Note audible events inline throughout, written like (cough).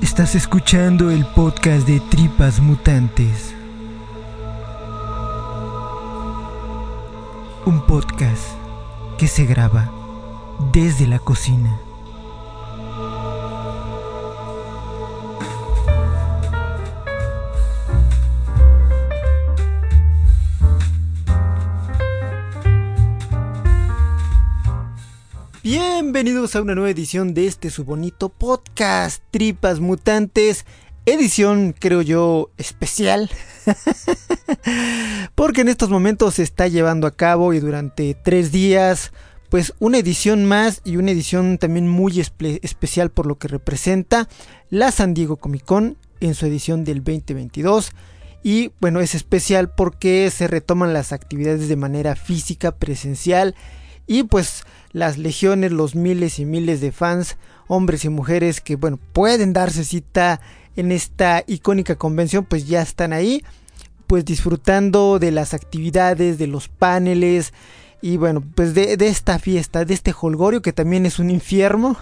Estás escuchando el podcast de Tripas Mutantes. Un podcast que se graba desde la cocina. Bienvenidos a una nueva edición de este su bonito podcast, Tripas Mutantes, edición creo yo especial, (laughs) porque en estos momentos se está llevando a cabo y durante tres días, pues una edición más y una edición también muy especial por lo que representa la San Diego Comic Con en su edición del 2022. Y bueno, es especial porque se retoman las actividades de manera física, presencial y pues las legiones, los miles y miles de fans, hombres y mujeres que, bueno, pueden darse cita en esta icónica convención, pues ya están ahí, pues disfrutando de las actividades, de los paneles y bueno, pues de, esta fiesta, de este holgorio que también es un infierno.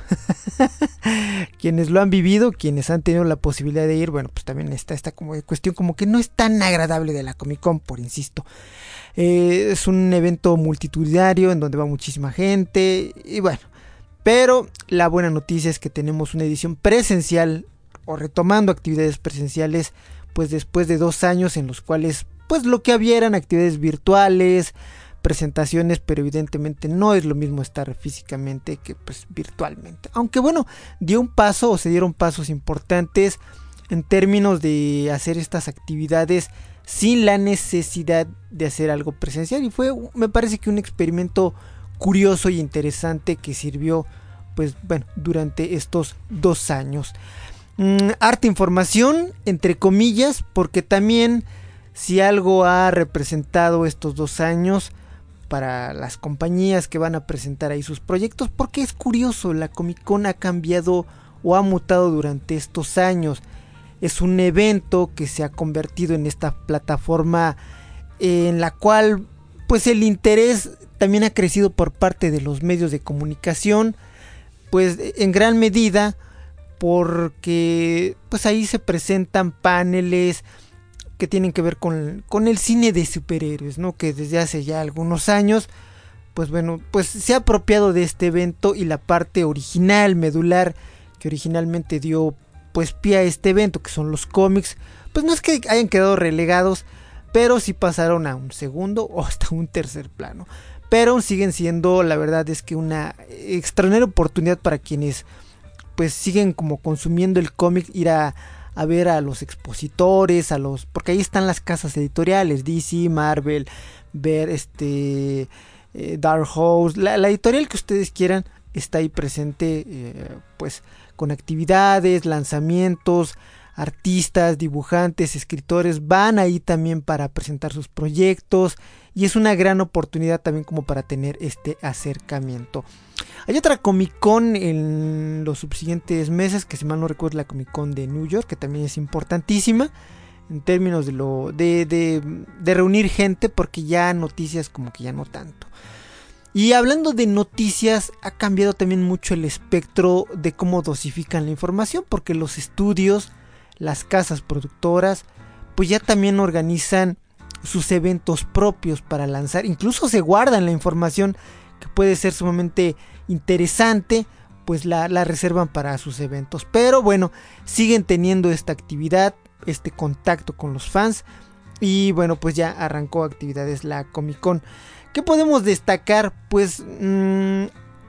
(laughs) quienes lo han vivido, quienes han tenido la posibilidad de ir, bueno, pues también está esta como cuestión como que no es tan agradable de la Comic Con, por insisto. Eh, es un evento multitudinario en donde va muchísima gente y bueno. Pero la buena noticia es que tenemos una edición presencial o retomando actividades presenciales pues después de dos años en los cuales pues lo que había eran actividades virtuales, presentaciones, pero evidentemente no es lo mismo estar físicamente que pues virtualmente. Aunque bueno, dio un paso o se dieron pasos importantes en términos de hacer estas actividades sin la necesidad de hacer algo presencial y fue me parece que un experimento curioso y interesante que sirvió pues bueno durante estos dos años mm, arte información entre comillas porque también si algo ha representado estos dos años para las compañías que van a presentar ahí sus proyectos porque es curioso la Comic Con ha cambiado o ha mutado durante estos años. Es un evento que se ha convertido en esta plataforma en la cual pues el interés también ha crecido por parte de los medios de comunicación pues en gran medida porque pues ahí se presentan paneles que tienen que ver con, con el cine de superhéroes, ¿no? Que desde hace ya algunos años, pues bueno, pues se ha apropiado de este evento y la parte original, medular, que originalmente dio pues pie a este evento, que son los cómics, pues no es que hayan quedado relegados, pero sí pasaron a un segundo o hasta un tercer plano. Pero siguen siendo, la verdad es que una extraordinaria oportunidad para quienes pues siguen como consumiendo el cómic, ir a, ver a los expositores, a los, porque ahí están las casas editoriales, DC, Marvel, ver este eh, Dark Horse, la, editorial que ustedes quieran está ahí presente, eh, pues con actividades, lanzamientos, artistas, dibujantes, escritores van ahí también para presentar sus proyectos y es una gran oportunidad también como para tener este acercamiento. Hay otra Comic Con en los subsiguientes meses, que si mal no recuerdo la Comic Con de New York, que también es importantísima en términos de lo de, de reunir gente, porque ya noticias como que ya no tanto. Y hablando de noticias, ha cambiado también mucho el espectro de cómo dosifican la información, porque los estudios, las casas productoras, pues ya también organizan sus eventos propios para lanzar, incluso se guardan la información que puede ser sumamente interesante, pues la, reservan para sus eventos. Pero bueno, siguen teniendo esta actividad, este contacto con los fans. Y bueno, pues ya arrancó actividades la Comic Con ¿Qué podemos destacar? Pues mm,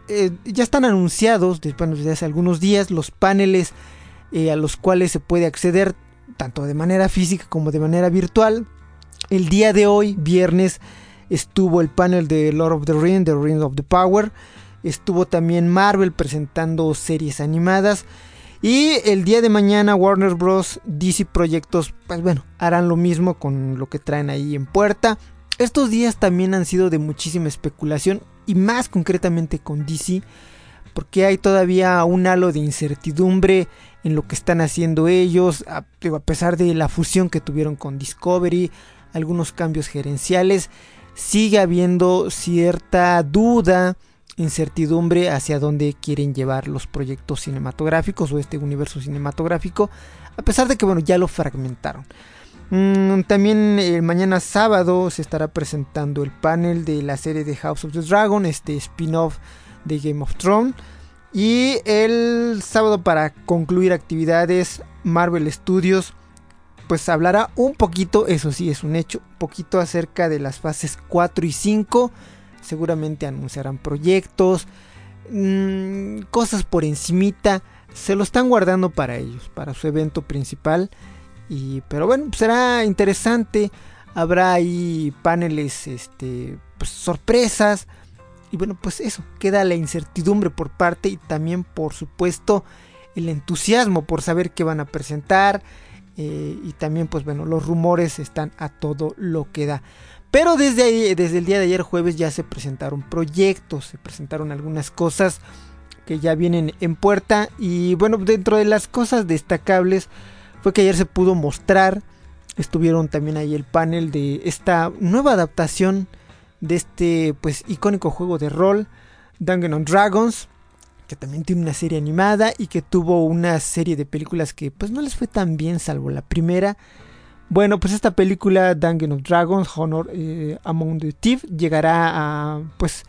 eh, ya están anunciados desde hace algunos días los paneles eh, a los cuales se puede acceder tanto de manera física como de manera virtual. El día de hoy, viernes, estuvo el panel de Lord of the Rings, The Ring of the Power. Estuvo también Marvel presentando series animadas. Y el día de mañana Warner Bros. DC Proyectos, pues bueno, harán lo mismo con lo que traen ahí en puerta. Estos días también han sido de muchísima especulación y más concretamente con DC, porque hay todavía un halo de incertidumbre en lo que están haciendo ellos, a pesar de la fusión que tuvieron con Discovery, algunos cambios gerenciales, sigue habiendo cierta duda, incertidumbre hacia dónde quieren llevar los proyectos cinematográficos o este universo cinematográfico, a pesar de que bueno, ya lo fragmentaron. Mm, también el mañana sábado se estará presentando el panel de la serie de House of the Dragon, este spin-off de Game of Thrones. Y el sábado para concluir actividades, Marvel Studios pues hablará un poquito, eso sí es un hecho, un poquito acerca de las fases 4 y 5. Seguramente anunciarán proyectos, mmm, cosas por encimita. Se lo están guardando para ellos, para su evento principal. Y, pero bueno, pues será interesante. Habrá ahí paneles, este, pues, sorpresas. Y bueno, pues eso, queda la incertidumbre por parte y también, por supuesto, el entusiasmo por saber qué van a presentar. Eh, y también, pues bueno, los rumores están a todo lo que da. Pero desde, ahí, desde el día de ayer jueves ya se presentaron proyectos, se presentaron algunas cosas que ya vienen en puerta. Y bueno, dentro de las cosas destacables fue que ayer se pudo mostrar, estuvieron también ahí el panel de esta nueva adaptación de este pues icónico juego de rol, Dungeons Dragons, que también tiene una serie animada y que tuvo una serie de películas que pues no les fue tan bien salvo la primera. Bueno, pues esta película Dungeons Dragons Honor eh, Among the Thieves llegará a pues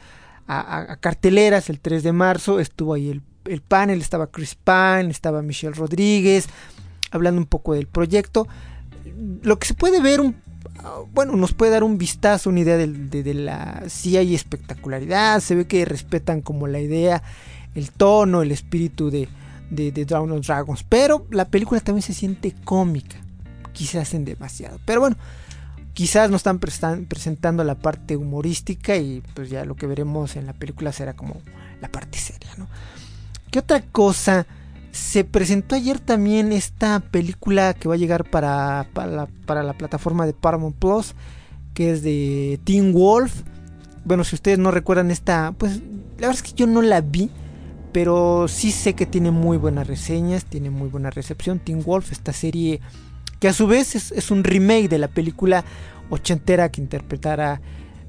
a, carteleras el 3 de marzo. Estuvo ahí el, el panel, estaba Chris Pine, estaba Michelle Rodríguez, hablando un poco del proyecto. Lo que se puede ver, un, bueno, nos puede dar un vistazo, una idea de, de, de la... Si hay espectacularidad, se ve que respetan como la idea, el tono, el espíritu de, de, de Dragon of Dragons. Pero la película también se siente cómica. Quizás en demasiado. Pero bueno, quizás nos están presentando la parte humorística y pues ya lo que veremos en la película será como la parte seria, ¿no? ¿Qué otra cosa? Se presentó ayer también esta película que va a llegar para, para, la, para la plataforma de Paramount Plus, que es de Teen Wolf. Bueno, si ustedes no recuerdan esta, pues la verdad es que yo no la vi, pero sí sé que tiene muy buenas reseñas, tiene muy buena recepción. Teen Wolf, esta serie que a su vez es, un remake de la película ochentera que interpretara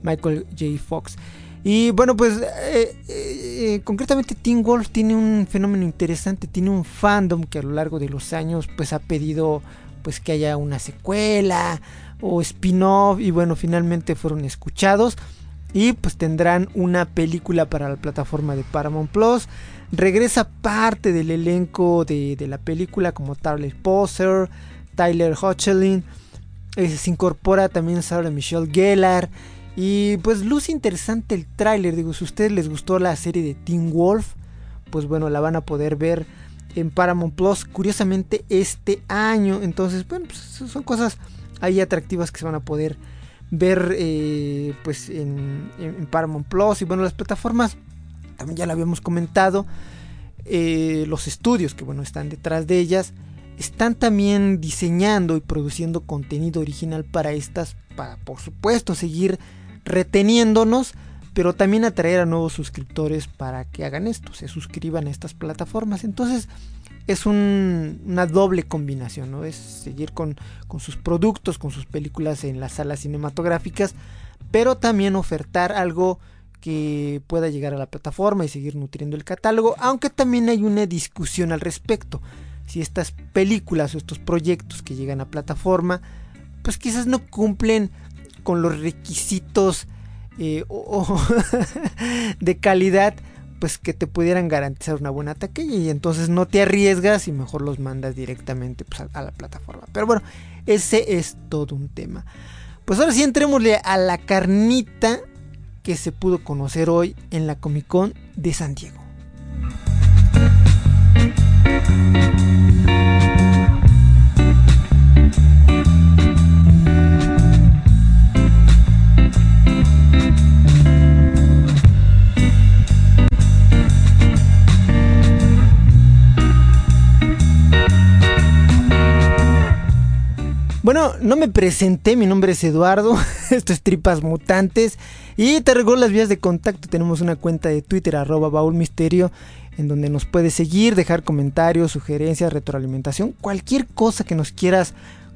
Michael J. Fox. Y bueno, pues eh, eh, concretamente Teen Wolf tiene un fenómeno interesante, tiene un fandom que a lo largo de los años pues ha pedido pues que haya una secuela o spin-off y bueno, finalmente fueron escuchados y pues tendrán una película para la plataforma de Paramount Plus. Regresa parte del elenco de, de la película como Tyler Poser, Tyler Hoechlin, eh, se incorpora también Sarah Michelle Gellar. Y pues luce interesante el tráiler. Digo, si a ustedes les gustó la serie de Teen Wolf, pues bueno, la van a poder ver en Paramount Plus. Curiosamente este año. Entonces, bueno, pues son cosas ahí atractivas que se van a poder ver eh, pues en, en, Paramount Plus. Y bueno, las plataformas, también ya lo habíamos comentado. Eh, los estudios que bueno están detrás de ellas están también diseñando y produciendo contenido original para estas, para por supuesto seguir reteniéndonos, pero también atraer a nuevos suscriptores para que hagan esto, se suscriban a estas plataformas. Entonces es un, una doble combinación, ¿no? Es seguir con, con sus productos, con sus películas en las salas cinematográficas, pero también ofertar algo que pueda llegar a la plataforma y seguir nutriendo el catálogo, aunque también hay una discusión al respecto. Si estas películas o estos proyectos que llegan a plataforma, pues quizás no cumplen con los requisitos eh, (laughs) de calidad pues que te pudieran garantizar una buena taquilla y entonces no te arriesgas y mejor los mandas directamente pues, a, a, la plataforma. Pero bueno, ese es todo un tema. Pues ahora sí entrémosle a la carnita que se pudo conocer hoy en la Comic Con de San Diego. No me presenté, mi nombre es Eduardo, (laughs) esto es Tripas Mutantes y te recuerdo las vías de contacto, tenemos una cuenta de Twitter baulmisterio en donde nos puedes seguir, dejar comentarios, sugerencias, retroalimentación, cualquier cosa que nos quieras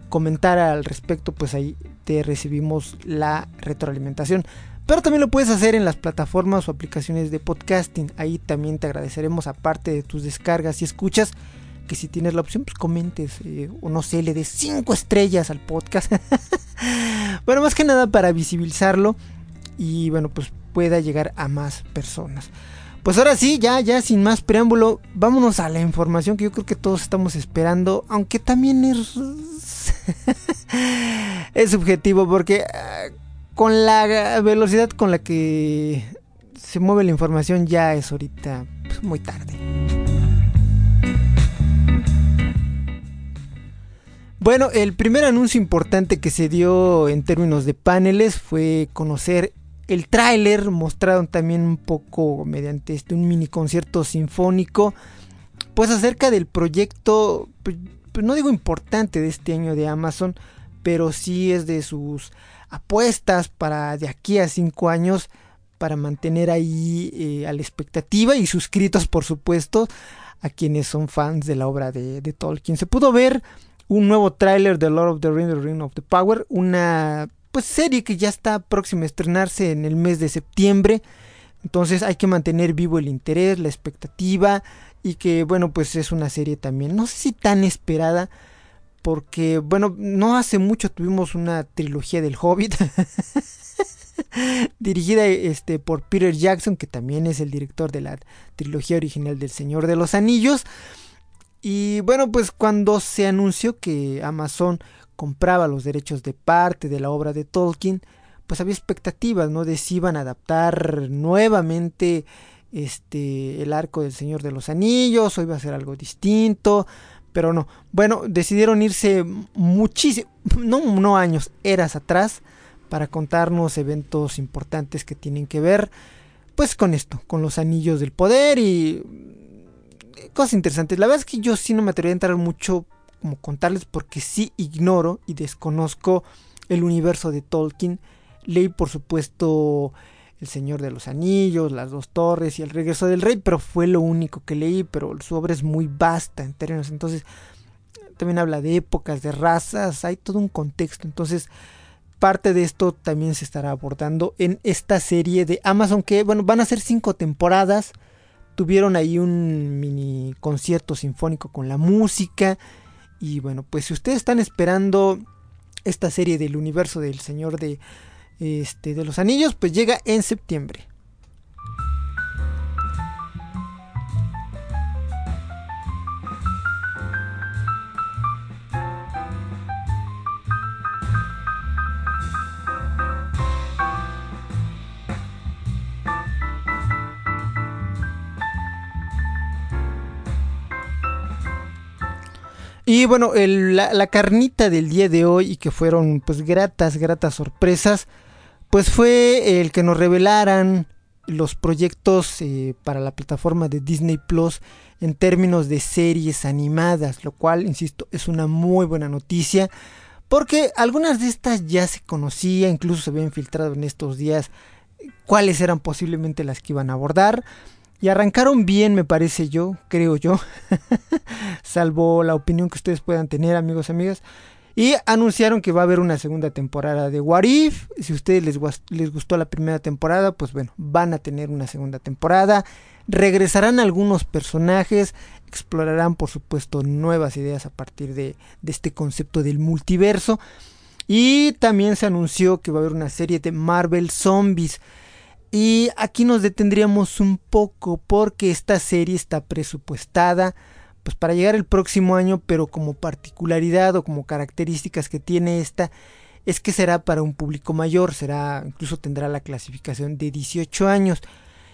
comentar al respecto, pues ahí te recibimos la retroalimentación. Pero también lo puedes hacer en las plataformas o aplicaciones de podcasting, ahí también te agradeceremos aparte de tus descargas y escuchas que si tienes la opción, pues comentes eh, o no sé, le des 5 estrellas al podcast. (laughs) bueno, más que nada para visibilizarlo y bueno, pues pueda llegar a más personas. Pues ahora sí, ya, ya sin más preámbulo, vámonos a la información que yo creo que todos estamos esperando, aunque también es, (laughs) es subjetivo porque ah, con la velocidad con la que se mueve la información ya es ahorita pues, muy tarde. Bueno, el primer anuncio importante que se dio en términos de paneles fue conocer el tráiler, mostraron también un poco mediante este un mini concierto sinfónico, pues acerca del proyecto, pues, pues no digo importante de este año de Amazon, pero sí es de sus apuestas para de aquí a cinco años para mantener ahí eh, a la expectativa y suscritos por supuesto a quienes son fans de la obra de, de Tolkien. Se pudo ver un nuevo tráiler de Lord of the Rings, The Ring of the Power, una pues serie que ya está próxima a estrenarse en el mes de septiembre. Entonces hay que mantener vivo el interés, la expectativa y que bueno, pues es una serie también, no sé si tan esperada, porque bueno, no hace mucho tuvimos una trilogía del Hobbit. (laughs) dirigida este por Peter Jackson, que también es el director de la trilogía original del Señor de los Anillos. Y bueno, pues cuando se anunció que Amazon compraba los derechos de parte de la obra de Tolkien, pues había expectativas, ¿no? De si iban a adaptar nuevamente este el arco del Señor de los Anillos o iba a ser algo distinto, pero no. Bueno, decidieron irse muchísimo, no, no años, eras atrás para contarnos eventos importantes que tienen que ver pues con esto, con los anillos del poder y cosas interesantes. La verdad es que yo sí no me atrevería a entrar mucho como contarles porque sí ignoro y desconozco el universo de Tolkien. Leí por supuesto El Señor de los Anillos, Las Dos Torres y El Regreso del Rey, pero fue lo único que leí, pero su obra es muy vasta en términos, entonces también habla de épocas, de razas, hay todo un contexto, entonces parte de esto también se estará abordando en esta serie de Amazon que bueno, van a ser cinco temporadas tuvieron ahí un mini concierto sinfónico con la música. Y bueno, pues si ustedes están esperando esta serie del universo del Señor de, este, de los Anillos, pues llega en septiembre. Y bueno, la, carnita del día de hoy y que fueron pues gratas, gratas sorpresas, pues fue el que nos revelaran los proyectos eh, para la plataforma de Disney Plus en términos de series animadas, lo cual, insisto, es una muy buena noticia. Porque algunas de estas ya se conocía, incluso se habían filtrado en estos días cuáles eran posiblemente las que iban a abordar. Y arrancaron bien, me parece yo, creo yo. (laughs) Salvo la opinión que ustedes puedan tener, amigos amigas. Y anunciaron que va a haber una segunda temporada de What If. Si a ustedes les, les gustó la primera temporada, pues bueno, van a tener una segunda temporada. Regresarán algunos personajes. Explorarán, por supuesto, nuevas ideas a partir de, de este concepto del multiverso. Y también se anunció que va a haber una serie de Marvel Zombies. Y aquí nos detendríamos un poco porque esta serie está presupuestada pues para llegar el próximo año, pero como particularidad o como características que tiene esta es que será para un público mayor, será incluso tendrá la clasificación de 18 años.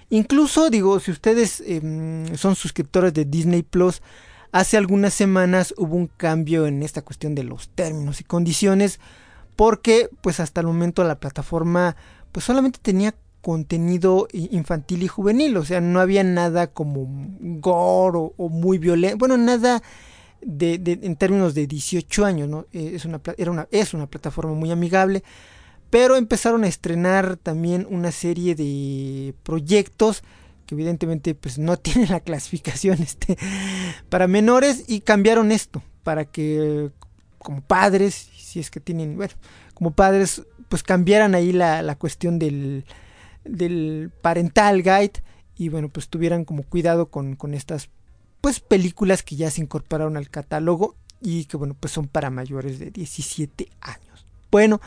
Incluso digo, si ustedes em, son suscriptores de Disney Plus, hace algunas semanas hubo un cambio en esta cuestión de los términos y condiciones, porque pues hasta el momento la plataforma pues solamente tenía contenido infantil y juvenil, o sea, no había nada como gore o, muy violento, bueno, nada de, en términos de 18 años, ¿no? Eh, es una, era una, es una plataforma muy amigable, pero empezaron a estrenar también una serie de proyectos que evidentemente pues no (laughs) tienen la clasificación este, para menores y cambiaron esto para que como padres, si es que tienen, bueno, como padres pues cambiaran ahí la, la cuestión del, del parental guide y bueno pues tuvieran como cuidado con, con estas pues películas que ya se incorporaron al catálogo y que bueno pues son para mayores de 17 años. Bueno,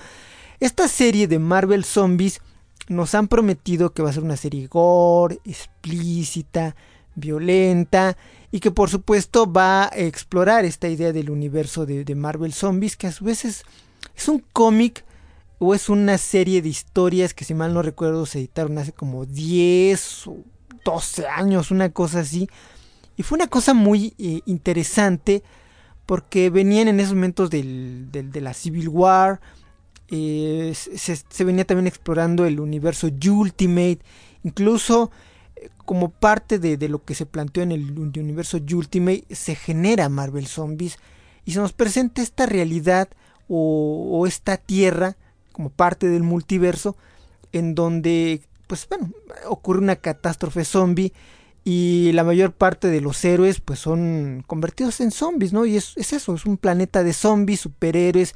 esta serie de Marvel Zombies nos han prometido que va a ser una serie gore, explícita, violenta y que por supuesto va a explorar esta idea del universo de, de Marvel Zombies que a su vez es, es un cómic o es una serie de historias que si mal no recuerdo se editaron hace como 10 o 12 años, una cosa así. Y fue una cosa muy eh, interesante porque venían en esos momentos del, de la Civil War, eh, se, venía también explorando el universo Ultimate, incluso eh, como parte de, lo que se planteó en el universo Ultimate, se genera Marvel Zombies y se nos presenta esta realidad o esta tierra como parte del multiverso en donde pues bueno ocurre una catástrofe zombie y la mayor parte de los héroes pues son convertidos en zombies no y es, eso es un planeta de zombies superhéroes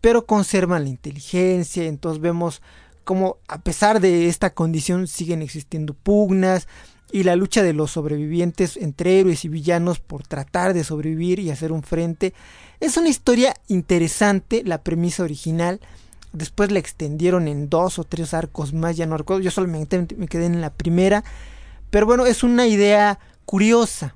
pero conservan la inteligencia entonces vemos como a pesar de esta condición siguen existiendo pugnas y la lucha de los sobrevivientes entre héroes y villanos por tratar de sobrevivir y hacer un frente. Es una historia interesante la premisa original Después la extendieron en dos o tres arcos más, ya no recuerdo. Yo solamente me quedé en la primera. Pero bueno, es una idea curiosa.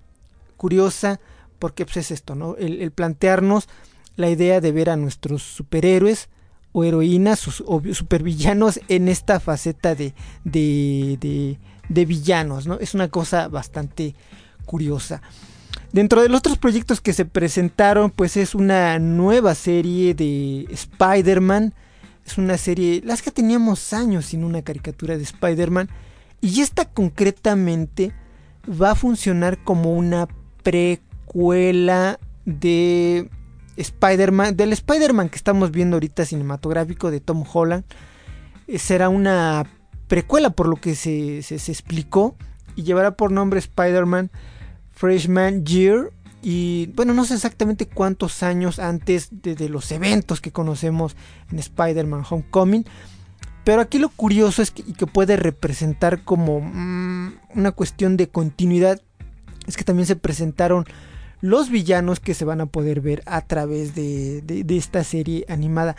Curiosa porque pues, es esto, ¿no? El, plantearnos la idea de ver a nuestros superhéroes o heroínas o, supervillanos en esta faceta de, de, de, de villanos, ¿no? Es una cosa bastante curiosa. Dentro de los otros proyectos que se presentaron, pues es una nueva serie de Spider-Man es una serie, las que teníamos años sin una caricatura de Spider-Man. Y esta concretamente va a funcionar como una precuela de Spider-Man, del Spider-Man que estamos viendo ahorita cinematográfico de Tom Holland. Eh, será una precuela por lo que se, se, se explicó y llevará por nombre Spider-Man Freshman Year y bueno, no sé exactamente cuántos años antes de, los eventos que conocemos en Spider-Man Homecoming. Pero aquí lo curioso es que, que puede representar como mm, una cuestión de continuidad. Es que también se presentaron los villanos que se van a poder ver a través de, de esta serie animada.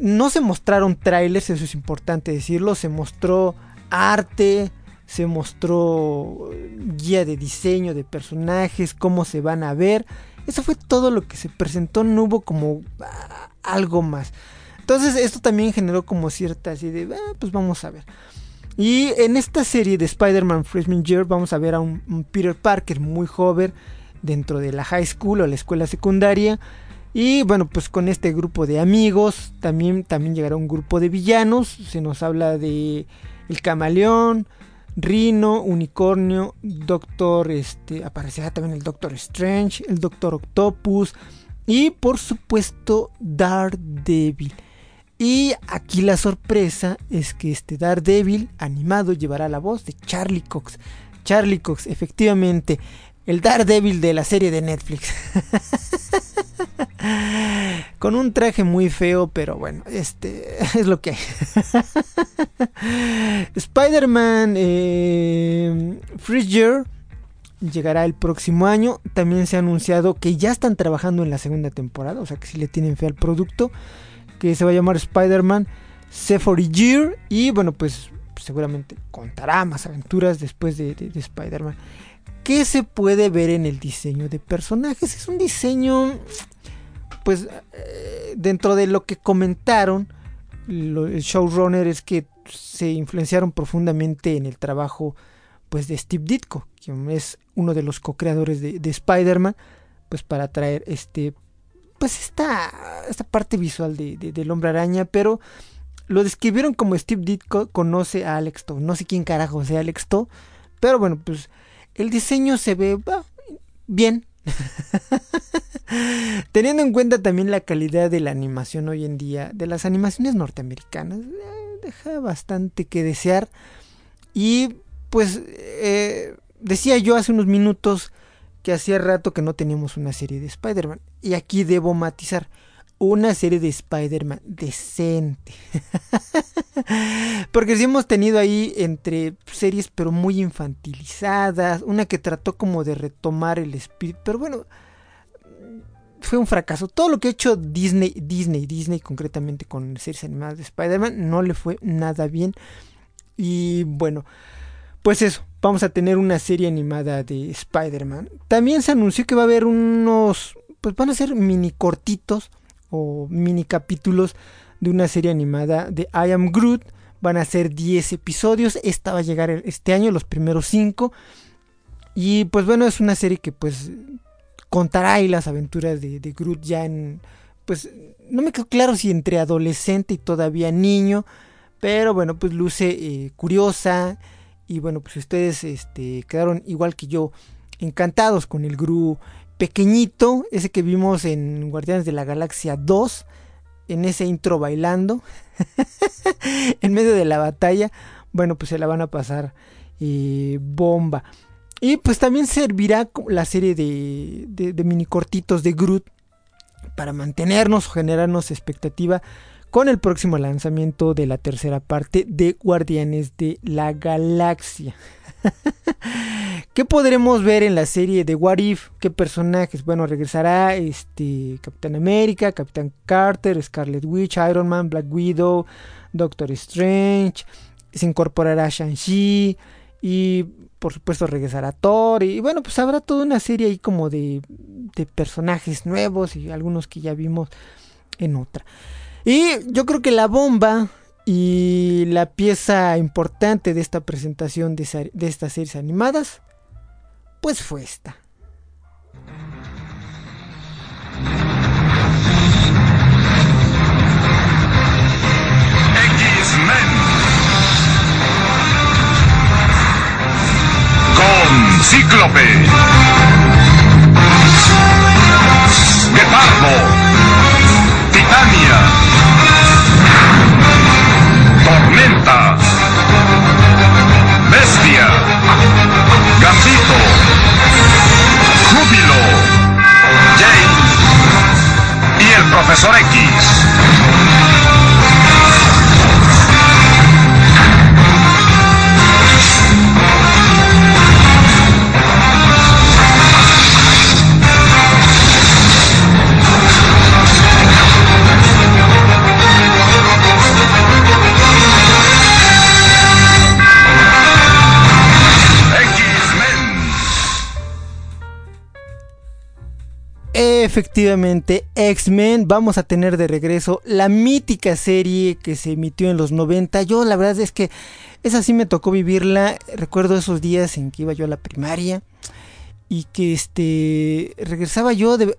No se mostraron trailers, eso es importante decirlo. Se mostró arte, se mostró guía de diseño de personajes, cómo se van a ver. Eso fue todo lo que se presentó, no hubo como ah, algo más. Entonces esto también generó como cierta así de, ah, pues vamos a ver. Y en esta serie de Spider-Man Freshman Year vamos a ver a un, Peter Parker muy joven dentro de la high school o la escuela secundaria. Y bueno, pues con este grupo de amigos también, también llegará un grupo de villanos. Se nos habla de el camaleón, Rino, Unicornio, Doctor, este, aparecerá también el Doctor Strange, el Doctor Octopus y por supuesto Daredevil. Y aquí la sorpresa es que este Daredevil animado llevará la voz de Charlie Cox. Charlie Cox, efectivamente, el Daredevil de la serie de Netflix. Con un traje muy feo, pero bueno, este (laughs) es lo que hay. Spider-Man eh, llegará el próximo año. También se ha anunciado que ya están trabajando en la segunda temporada, o sea que si le tienen fe al producto, que se va a llamar Spider-Man Sephora Year. Y bueno, pues seguramente contará más aventuras después de, de Spider-Man. ¿Qué se puede ver en el diseño de personajes? Es un diseño pues eh, dentro de lo que comentaron el showrunner es que se influenciaron profundamente en el trabajo pues de Steve Ditko, quien es uno de los co-creadores de, Spider-Man, pues para traer este pues esta, esta parte visual de, del hombre araña, pero lo describieron como Steve Ditko conoce a Alex To. No sé quién carajo sea Alex To, pero bueno, pues el diseño se ve bien. (laughs) Teniendo en cuenta también la calidad de la animación hoy en día, de las animaciones norteamericanas, eh, deja bastante que desear. Y pues eh, decía yo hace unos minutos que hacía rato que no teníamos una serie de Spider-Man. Y aquí debo matizar. Una serie de Spider-Man decente. (laughs) Porque sí hemos tenido ahí entre series pero muy infantilizadas. Una que trató como de retomar el espíritu. Pero bueno, fue un fracaso. Todo lo que ha hecho Disney, Disney, Disney concretamente con series animadas de Spider-Man no le fue nada bien. Y bueno, pues eso, vamos a tener una serie animada de Spider-Man. También se anunció que va a haber unos, pues van a ser mini cortitos o mini capítulos de una serie animada de I Am Groot. Van a ser 10 episodios. Esta va a llegar este año, los primeros 5. Y pues bueno, es una serie que pues contará ahí las aventuras de, de Groot ya en... Pues no me quedó claro si entre adolescente y todavía niño. Pero bueno, pues luce eh, curiosa y bueno, pues ustedes este, quedaron igual que yo encantados con el Gru pequeñito, ese que vimos en Guardianes de la Galaxia 2, en ese intro bailando, (laughs) en medio de la batalla. Bueno, pues se la van a pasar eh, bomba. Y pues también servirá la serie de, de, de mini cortitos de Groot para mantenernos o generarnos expectativa con el próximo lanzamiento de la tercera parte de Guardianes de la Galaxia. (laughs) ¿Qué podremos ver en la serie de What If? ¿Qué personajes? Bueno, regresará este Capitán América, Capitán Carter, Scarlet Witch, Iron Man, Black Widow, Doctor Strange, se incorporará Shang-Chi y por supuesto regresará Thor y bueno, pues habrá toda una serie ahí como de, de personajes nuevos y algunos que ya vimos en otra. Y yo creo que la bomba y la pieza importante de esta presentación de, estas series animadas, pues fue esta. Con Cíclope. Profesor X. Efectivamente, X-Men, vamos a tener de regreso la mítica serie que se emitió en los 90. Yo la verdad es que esa sí me tocó vivirla. Recuerdo esos días en que iba yo a la primaria y que este regresaba yo de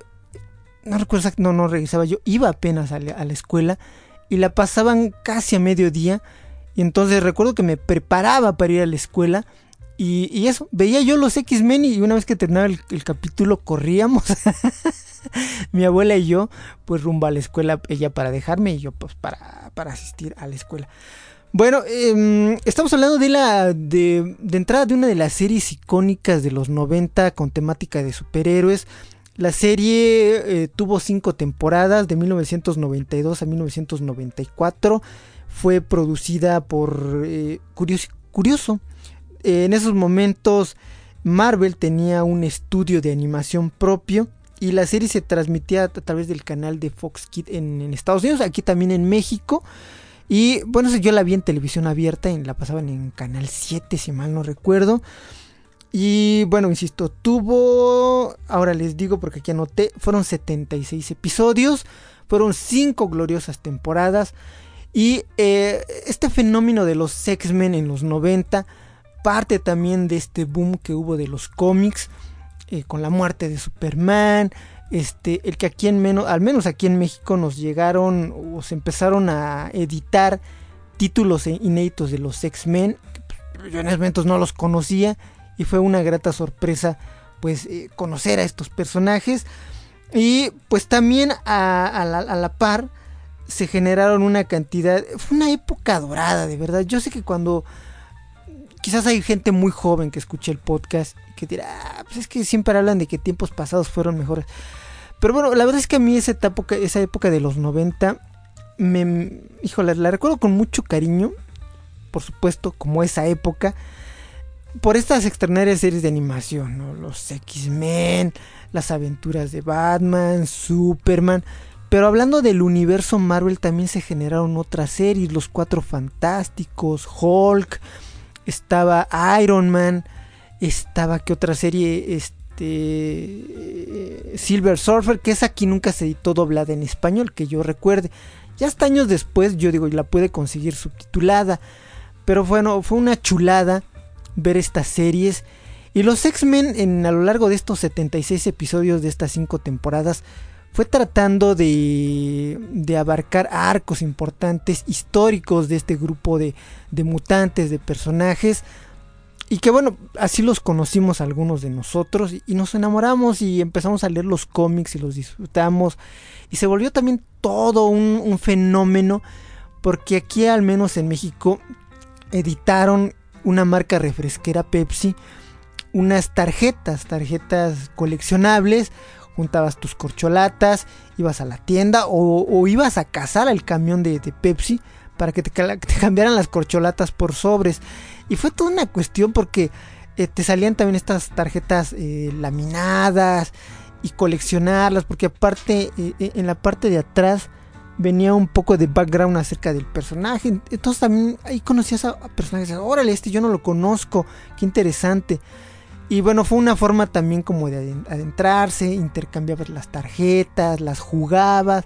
no recuerdo no no regresaba yo, iba apenas a la, a la escuela y la pasaban casi a mediodía y entonces recuerdo que me preparaba para ir a la escuela y, eso, veía yo los X-Men y una vez que terminaba el, capítulo corríamos. (laughs) Mi abuela y yo, pues rumbo a la escuela, ella para dejarme y yo pues para, para asistir a la escuela. Bueno, em, estamos hablando de la de, entrada de una de las series icónicas de los 90 con temática de superhéroes. La serie eh, tuvo cinco temporadas de 1992 a 1994. Fue producida por eh, Curioso, Curioso en esos momentos Marvel tenía un estudio de animación propio y la serie se transmitía a través del canal de Fox Kids en, Estados Unidos, aquí también en México. Y bueno, yo la vi en televisión abierta, y la pasaban en Canal 7, si mal no recuerdo. Y bueno, insisto, tuvo, ahora les digo porque aquí anoté, fueron 76 episodios, fueron 5 gloriosas temporadas. Y eh, este fenómeno de los X-Men en los 90 parte también de este boom que hubo de los cómics eh, con la muerte de Superman. Este, el que aquí en menos, al menos aquí en México nos llegaron o se empezaron a editar títulos inéditos de los X-Men. Yo en esos momentos no los conocía y fue una grata sorpresa pues eh, conocer a estos personajes. Y pues también a, la, a la par se generaron una cantidad, fue una época dorada, de verdad. Yo sé que cuando quizás hay gente muy joven que escuche el podcast y que dirá, ah, pues es que siempre hablan de que tiempos pasados fueron mejores. Pero bueno, la verdad es que a mí esa época, esa época de los 90, me, híjole, la recuerdo con mucho cariño, por supuesto, como esa época, por estas extraordinarias series de animación, ¿no? los X-Men, las aventuras de Batman, Superman, pero hablando del universo Marvel también se generaron otras series, Los Cuatro Fantásticos, Hulk, estaba Iron Man, estaba que otra serie, este Silver Surfer, que es aquí nunca se editó doblada en español, que yo recuerde. Ya hasta años después, yo digo, la pude conseguir subtitulada. Pero bueno, fue una chulada ver estas series. Y los X-Men a lo largo de estos 76 episodios de estas 5 temporadas fue tratando de, de, abarcar arcos importantes históricos de este grupo de, de, mutantes, de personajes. Y que bueno, así los conocimos algunos de nosotros y, nos enamoramos y empezamos a leer los cómics y los disfrutamos. Y se volvió también todo un, un fenómeno porque aquí al menos en México editaron una marca refresquera Pepsi unas tarjetas, tarjetas coleccionables juntabas tus corcholatas, ibas a la tienda o, ibas a cazar al camión de, Pepsi para que (laughs) te, cambiaran las corcholatas por sobres. Y fue toda una cuestión porque eh, te salían también estas tarjetas eh, laminadas y coleccionarlas, porque aparte eh, en la parte de atrás venía un poco de background acerca del personaje. Entonces también ahí conocías a, personajes, órale, este yo no lo conozco, qué interesante. Y bueno, fue una forma también como de adentrarse, intercambiabas las tarjetas, las jugabas.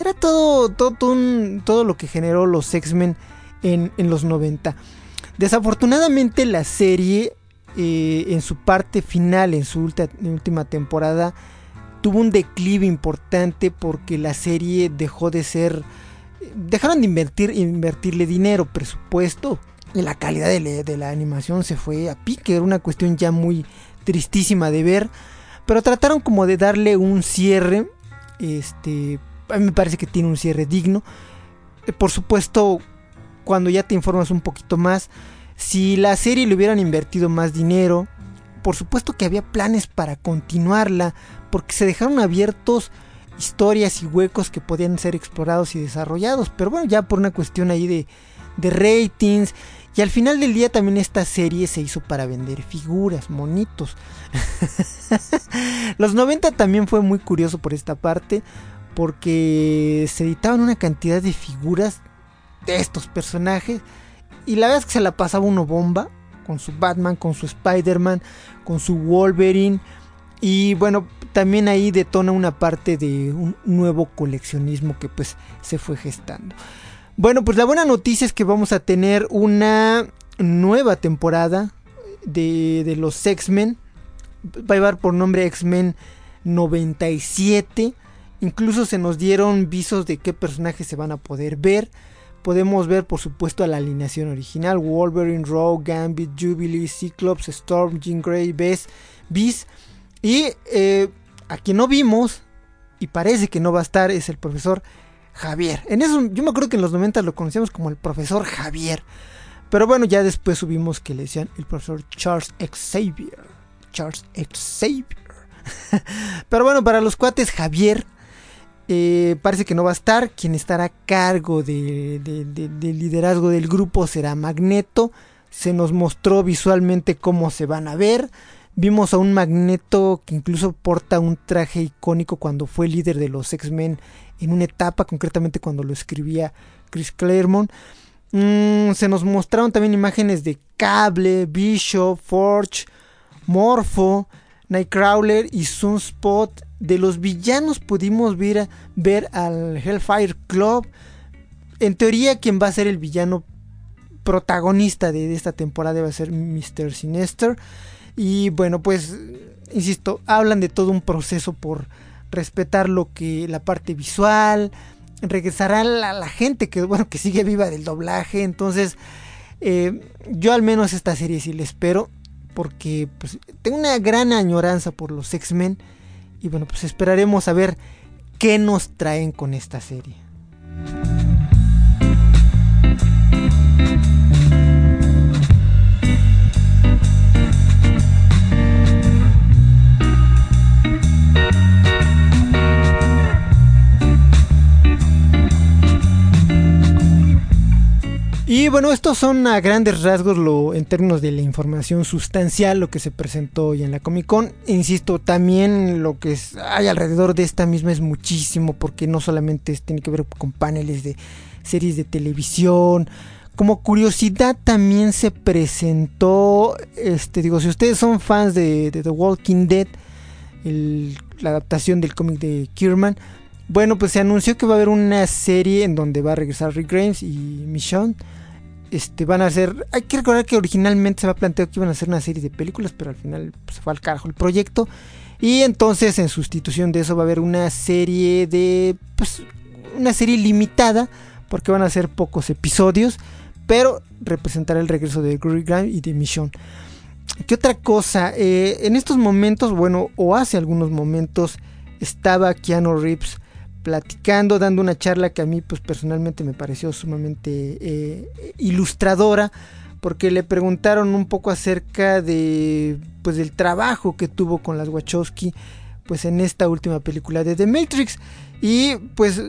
Era todo, todo, todo, lo que generó los X-Men en, los 90. Desafortunadamente la serie eh, en su parte final, en su última temporada, tuvo un declive importante porque la serie dejó de ser... Dejaron de invertir, invertirle dinero, presupuesto la calidad de, la animación se fue a pique, era una cuestión ya muy tristísima de ver, pero trataron como de darle un cierre, este, a mí me parece que tiene un cierre digno, eh, por supuesto, cuando ya te informas un poquito más, si la serie le hubieran invertido más dinero, por supuesto que había planes para continuarla, porque se dejaron abiertos historias y huecos que podían ser explorados y desarrollados, pero bueno, ya por una cuestión ahí de, de ratings y al final del día también esta serie se hizo para vender figuras, monitos. (laughs) Los 90 también fue muy curioso por esta parte, porque se editaban una cantidad de figuras de estos personajes. Y la verdad es que se la pasaba uno bomba, con su Batman, con su Spider-Man, con su Wolverine. Y bueno, también ahí detona una parte de un nuevo coleccionismo que pues se fue gestando. Bueno, pues la buena noticia es que vamos a tener una nueva temporada de, los X-Men. Va a llevar por nombre X-Men 97. Incluso se nos dieron visos de qué personajes se van a poder ver. Podemos ver, por supuesto, a la alineación original: Wolverine, Rogue, Gambit, Jubilee, Cyclops, Storm, Jean Grey, Beast. Beast. Y eh, a quien no vimos, y parece que no va a estar, es el profesor Javier. En eso, yo me acuerdo que en los 90 lo conocíamos como el profesor Javier. Pero bueno, ya después subimos que le decían el profesor Charles Xavier. Charles Xavier. (laughs) Pero bueno, para los cuates, Javier eh, parece que no va a estar. Quien estará a cargo del de, liderazgo del grupo será Magneto. Se nos mostró visualmente cómo se van a ver. Vimos a un Magneto que incluso porta un traje icónico cuando fue líder de los X-Men en una etapa, concretamente cuando lo escribía Chris Claremont. Mm, se nos mostraron también imágenes de Cable, Bishop, Forge, Morpho, Nightcrawler y Sunspot. De los villanos pudimos ver, ver al Hellfire Club. En teoría, quien va a ser el villano protagonista de, esta temporada va a ser Mr. Sinister. Y bueno, pues, insisto, hablan de todo un proceso por respetar lo que la parte visual, regresará la, la gente que bueno que sigue viva del doblaje, entonces eh, yo al menos esta serie sí la espero porque pues, tengo una gran añoranza por los X-Men y bueno pues esperaremos a ver qué nos traen con esta serie. Y bueno, estos son a grandes rasgos lo, en términos de la información sustancial, lo que se presentó hoy en la Comic Con. Insisto, también lo que hay alrededor de esta misma es muchísimo, porque no solamente tiene que ver con paneles de series de televisión. Como curiosidad también se presentó, este digo, si ustedes son fans de, The Walking Dead, la adaptación del cómic de Kierman, bueno, pues se anunció que va a haber una serie en donde va a regresar Rick Grimes y Michonne este, van a hacer. Hay que recordar que originalmente se va a plantear que iban a hacer una serie de películas, pero al final pues, se fue al carajo el proyecto. Y entonces, en sustitución de eso, va a haber una serie de. Pues, una serie limitada, porque van a ser pocos episodios, pero representará el regreso de Greg Grime y de Mission. ¿Qué otra cosa? Eh, en estos momentos, bueno, o hace algunos momentos, estaba Keanu Reeves platicando, dando una charla que a mí pues personalmente me pareció sumamente eh, ilustradora porque le preguntaron un poco acerca de pues del trabajo que tuvo con las Wachowski pues en esta última película de The Matrix y pues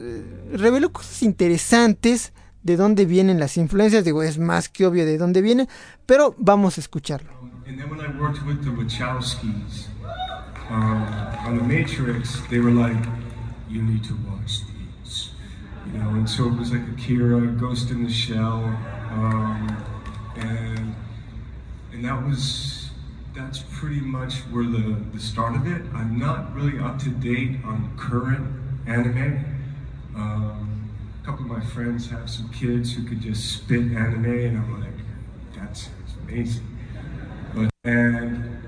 reveló cosas interesantes de dónde vienen las influencias, digo, es más que obvio de dónde vienen, pero vamos a escucharlo. You need to watch these. You know, and so it was like Akira, Ghost in the Shell, um, and and that was that's pretty much where the the start of it. I'm not really up to date on current anime. Um, a couple of my friends have some kids who could just spit anime, and I'm like, that's amazing. Um,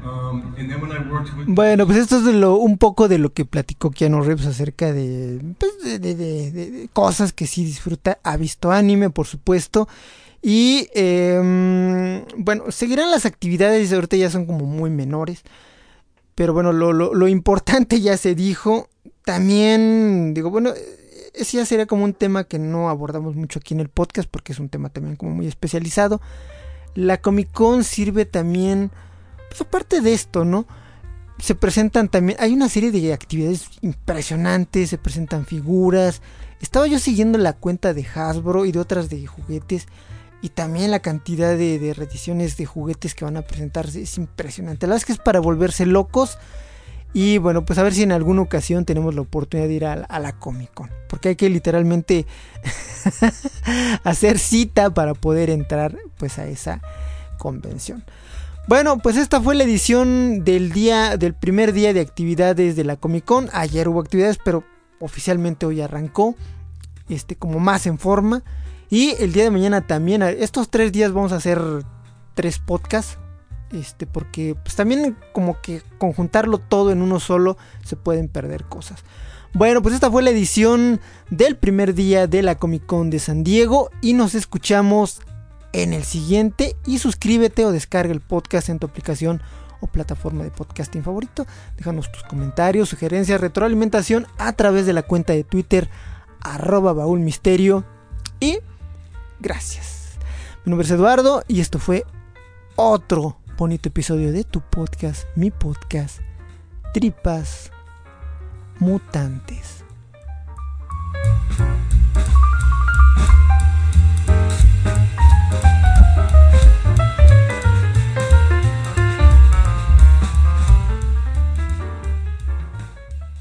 bueno, pues esto es lo, un poco de lo que platicó Keanu Reeves acerca de, pues de, cosas que sí disfruta. Ha visto anime, por supuesto. Y em, bueno, seguirán las actividades, ahorita ya son como muy menores. Pero bueno, lo, lo, importante ya se dijo. También, digo, bueno, ese ya sería como un tema que no abordamos mucho aquí en el podcast porque es un tema también como muy especializado. La Comic Con sirve también, pues aparte de esto, ¿no? Se presentan también, hay una serie de actividades impresionantes, se presentan figuras. Estaba yo siguiendo la cuenta de Hasbro y de otras de juguetes y también la cantidad de, de reediciones de juguetes que van a presentarse es impresionante. La verdad es que es para volverse locos. Y bueno, pues a ver si en alguna ocasión tenemos la oportunidad de ir a, la Comic Con. Porque hay que literalmente (laughs) hacer cita para poder entrar pues a esa convención. Bueno, pues esta fue la edición del día, del primer día de actividades de la Comic Con. Ayer hubo actividades, pero oficialmente hoy arrancó. Este, como más en forma. Y el día de mañana también. Estos tres días vamos a hacer tres podcasts este, porque pues también como que conjuntarlo todo en uno solo se pueden perder cosas. Bueno, pues esta fue la edición del primer día de la Comic Con de San Diego y nos escuchamos en el siguiente y suscríbete o descarga el podcast en tu aplicación o plataforma de podcasting favorito. Déjanos tus comentarios, sugerencias, retroalimentación a través de la cuenta de Twitter arroba baúlmisterio y gracias. Mi nombre es Eduardo y esto fue otro bonito episodio de tu podcast, mi podcast, Tripas Mutantes.